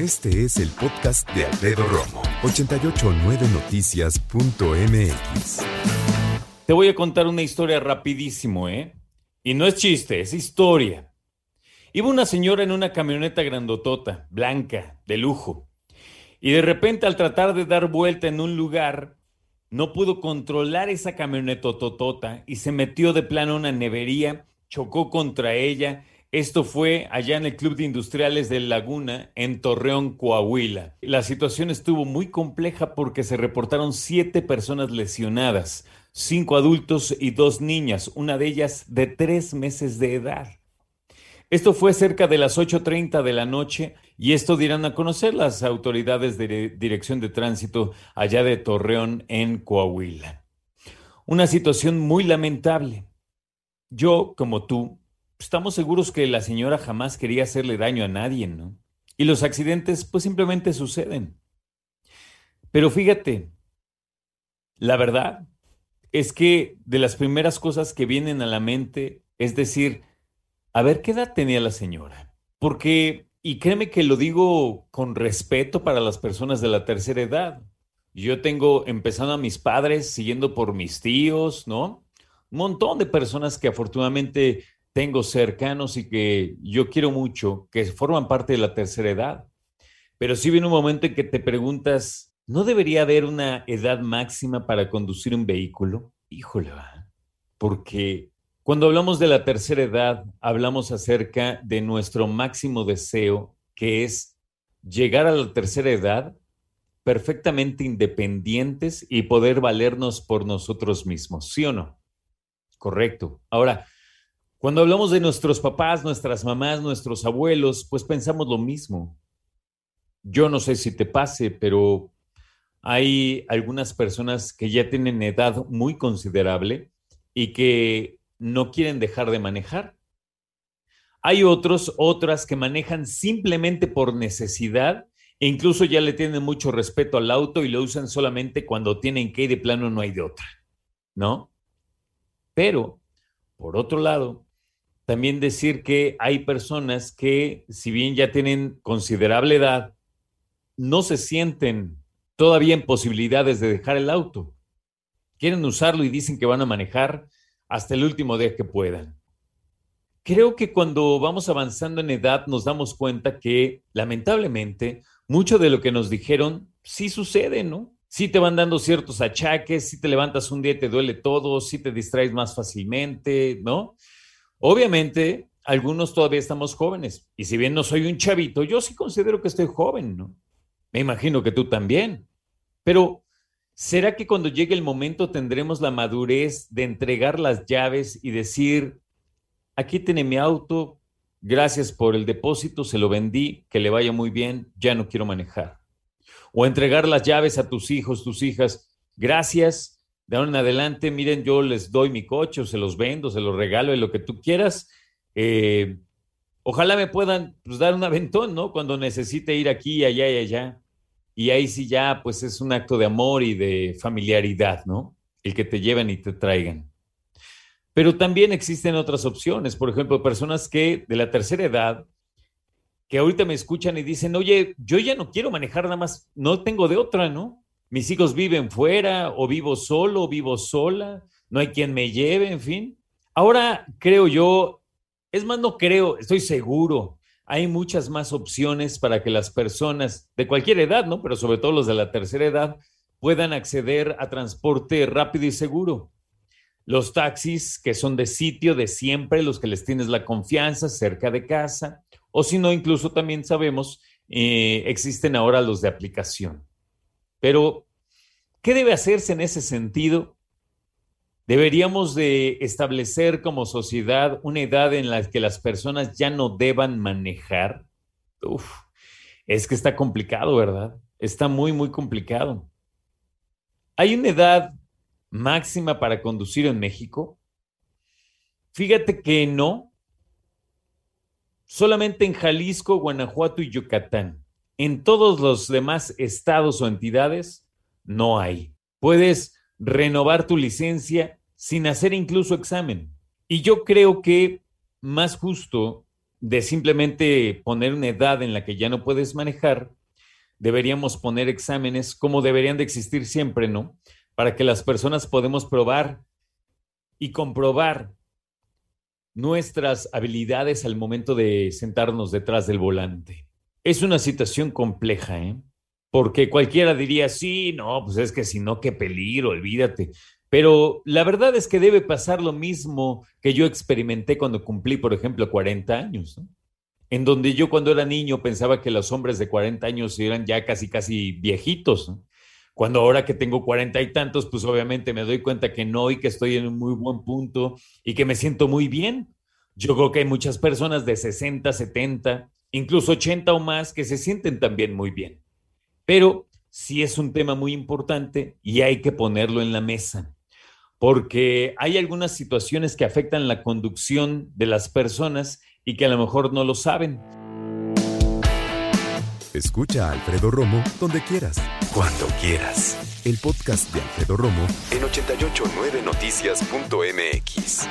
Este es el podcast de Alfredo Romo, 889noticias.mx. Te voy a contar una historia rapidísimo, ¿eh? Y no es chiste, es historia. Iba una señora en una camioneta grandotota, blanca, de lujo. Y de repente al tratar de dar vuelta en un lugar, no pudo controlar esa camioneta totota y se metió de plano a una nevería, chocó contra ella. Esto fue allá en el Club de Industriales de Laguna, en Torreón, Coahuila. La situación estuvo muy compleja porque se reportaron siete personas lesionadas, cinco adultos y dos niñas, una de ellas de tres meses de edad. Esto fue cerca de las 8.30 de la noche y esto dirán a conocer las autoridades de Dirección de Tránsito allá de Torreón en Coahuila. Una situación muy lamentable. Yo, como tú, estamos seguros que la señora jamás quería hacerle daño a nadie, ¿no? Y los accidentes pues simplemente suceden. Pero fíjate, la verdad es que de las primeras cosas que vienen a la mente es decir, a ver, ¿qué edad tenía la señora? Porque, y créeme que lo digo con respeto para las personas de la tercera edad. Yo tengo, empezando a mis padres, siguiendo por mis tíos, ¿no? Un montón de personas que afortunadamente tengo cercanos y que yo quiero mucho, que forman parte de la tercera edad. Pero sí viene un momento en que te preguntas, ¿no debería haber una edad máxima para conducir un vehículo? Híjole. Porque cuando hablamos de la tercera edad, hablamos acerca de nuestro máximo deseo, que es llegar a la tercera edad perfectamente independientes y poder valernos por nosotros mismos, ¿sí o no? Correcto. Ahora, cuando hablamos de nuestros papás, nuestras mamás, nuestros abuelos, pues pensamos lo mismo. Yo no sé si te pase, pero hay algunas personas que ya tienen edad muy considerable y que no quieren dejar de manejar. Hay otros, otras que manejan simplemente por necesidad e incluso ya le tienen mucho respeto al auto y lo usan solamente cuando tienen que ir de plano no hay de otra, ¿no? Pero, por otro lado, también decir que hay personas que, si bien ya tienen considerable edad, no se sienten todavía en posibilidades de dejar el auto. Quieren usarlo y dicen que van a manejar hasta el último día que puedan. Creo que cuando vamos avanzando en edad nos damos cuenta que lamentablemente mucho de lo que nos dijeron sí sucede, ¿no? Sí te van dando ciertos achaques, si te levantas un día y te duele todo, si te distraes más fácilmente, ¿no? Obviamente, algunos todavía estamos jóvenes y si bien no soy un chavito, yo sí considero que estoy joven, ¿no? Me imagino que tú también. Pero ¿Será que cuando llegue el momento tendremos la madurez de entregar las llaves y decir, aquí tiene mi auto, gracias por el depósito, se lo vendí, que le vaya muy bien, ya no quiero manejar? O entregar las llaves a tus hijos, tus hijas, gracias, de ahora en adelante, miren, yo les doy mi coche, o se los vendo, se los regalo, y lo que tú quieras. Eh, ojalá me puedan pues, dar un aventón, ¿no? Cuando necesite ir aquí, allá y allá. Y ahí sí ya, pues es un acto de amor y de familiaridad, ¿no? El que te lleven y te traigan. Pero también existen otras opciones, por ejemplo, personas que de la tercera edad, que ahorita me escuchan y dicen, oye, yo ya no quiero manejar nada más, no tengo de otra, ¿no? Mis hijos viven fuera o vivo solo vivo sola, no hay quien me lleve, en fin. Ahora creo yo, es más, no creo, estoy seguro hay muchas más opciones para que las personas de cualquier edad, ¿no? Pero sobre todo los de la tercera edad puedan acceder a transporte rápido y seguro. Los taxis que son de sitio, de siempre, los que les tienes la confianza cerca de casa, o si no, incluso también sabemos, eh, existen ahora los de aplicación. Pero, ¿qué debe hacerse en ese sentido Deberíamos de establecer como sociedad una edad en la que las personas ya no deban manejar. Uf, es que está complicado, ¿verdad? Está muy, muy complicado. ¿Hay una edad máxima para conducir en México? Fíjate que no. Solamente en Jalisco, Guanajuato y Yucatán. En todos los demás estados o entidades no hay. Puedes renovar tu licencia sin hacer incluso examen. Y yo creo que más justo de simplemente poner una edad en la que ya no puedes manejar, deberíamos poner exámenes como deberían de existir siempre, ¿no? Para que las personas podamos probar y comprobar nuestras habilidades al momento de sentarnos detrás del volante. Es una situación compleja, ¿eh? Porque cualquiera diría, sí, no, pues es que si no, qué peligro, olvídate. Pero la verdad es que debe pasar lo mismo que yo experimenté cuando cumplí, por ejemplo, 40 años, en donde yo cuando era niño pensaba que los hombres de 40 años eran ya casi, casi viejitos. Cuando ahora que tengo cuarenta y tantos, pues obviamente me doy cuenta que no y que estoy en un muy buen punto y que me siento muy bien. Yo creo que hay muchas personas de 60, 70, incluso 80 o más que se sienten también muy bien. Pero sí es un tema muy importante y hay que ponerlo en la mesa, porque hay algunas situaciones que afectan la conducción de las personas y que a lo mejor no lo saben. Escucha a Alfredo Romo donde quieras, cuando quieras. El podcast de Alfredo Romo en 889noticias.mx.